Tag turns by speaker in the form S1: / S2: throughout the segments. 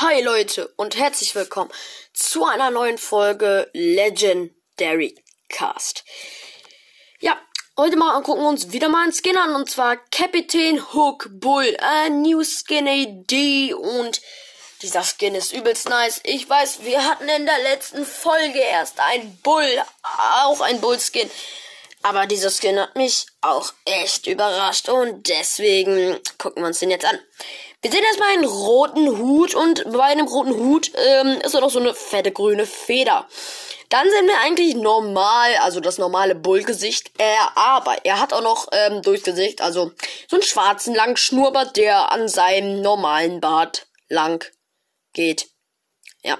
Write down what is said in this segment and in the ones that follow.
S1: Hi Leute und herzlich willkommen zu einer neuen Folge Legendary Cast. Ja, heute mal gucken wir uns wieder mal einen Skin an und zwar Captain Hook Bull, a New Skin AD und dieser Skin ist übelst nice. Ich weiß, wir hatten in der letzten Folge erst ein Bull, auch ein Bull Skin. Aber dieser Skin hat mich auch echt überrascht und deswegen gucken wir uns den jetzt an. Wir sehen erstmal einen roten Hut und bei einem roten Hut ähm, ist er noch so eine fette grüne Feder. Dann sehen wir eigentlich normal, also das normale Bullgesicht. Äh, aber er hat auch noch ähm, durchs Gesicht, also so einen schwarzen langen Schnurrbart, der an seinem normalen Bart lang geht. Ja.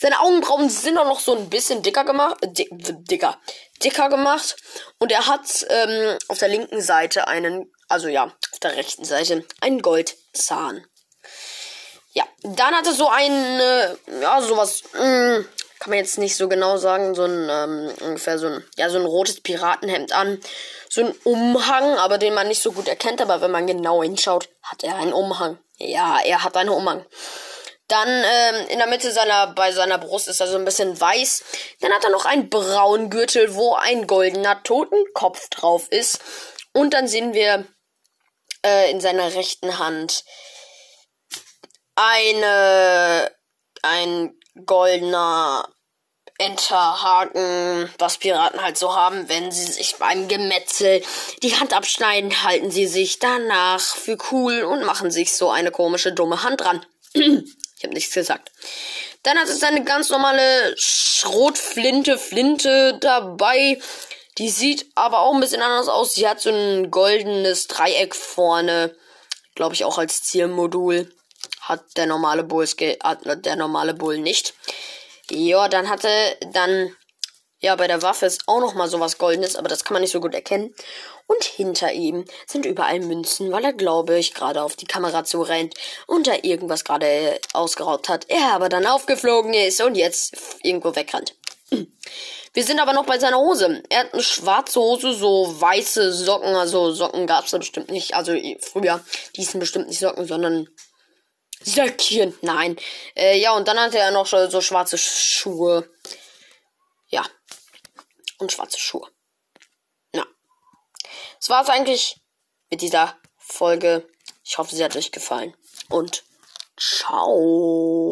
S1: Seine Augenbrauen sind auch noch so ein bisschen dicker gemacht. Äh, di dicker. Dicker gemacht. Und er hat ähm, auf der linken Seite einen also ja, der rechten Seite ein Goldzahn. Ja, dann hatte so ein, äh, ja, sowas, mh, hm, kann man jetzt nicht so genau sagen, so ein, ähm, ungefähr so ein, ja, so ein rotes Piratenhemd an. So ein Umhang, aber den man nicht so gut erkennt, aber wenn man genau hinschaut, hat er einen Umhang. Ja, er hat einen Umhang. Dann ähm, in der Mitte seiner, bei seiner Brust ist er so ein bisschen weiß. Dann hat er noch einen braunen Gürtel, wo ein goldener Totenkopf drauf ist. Und dann sehen wir äh, in seiner rechten Hand eine ein goldener Enterhaken, was Piraten halt so haben, wenn sie sich beim Gemetzel die Hand abschneiden, halten sie sich danach für cool und machen sich so eine komische dumme Hand dran. ich habe nichts gesagt. Dann hat es eine ganz normale Schrotflinte, Flinte dabei. Die sieht aber auch ein bisschen anders aus. Sie hat so ein goldenes Dreieck vorne. Glaube ich auch als Zielmodul. Hat der normale Bull, hat der normale Bull nicht. Ja, dann hatte dann ja, bei der Waffe ist auch noch mal sowas Goldenes, aber das kann man nicht so gut erkennen. Und hinter ihm sind überall Münzen, weil er, glaube ich, gerade auf die Kamera zu rennt und da irgendwas gerade ausgeraubt hat. Er aber dann aufgeflogen ist und jetzt irgendwo wegrennt. Wir sind aber noch bei seiner Hose. Er hat eine schwarze Hose, so weiße Socken. Also Socken gab es da bestimmt nicht. Also früher, die sind bestimmt nicht Socken, sondern Söckchen. Nein. Äh, ja, und dann hatte er noch so schwarze Schuhe. Ja. Und schwarze Schuhe. Na. Das war's eigentlich mit dieser Folge. Ich hoffe, sie hat euch gefallen. Und ciao.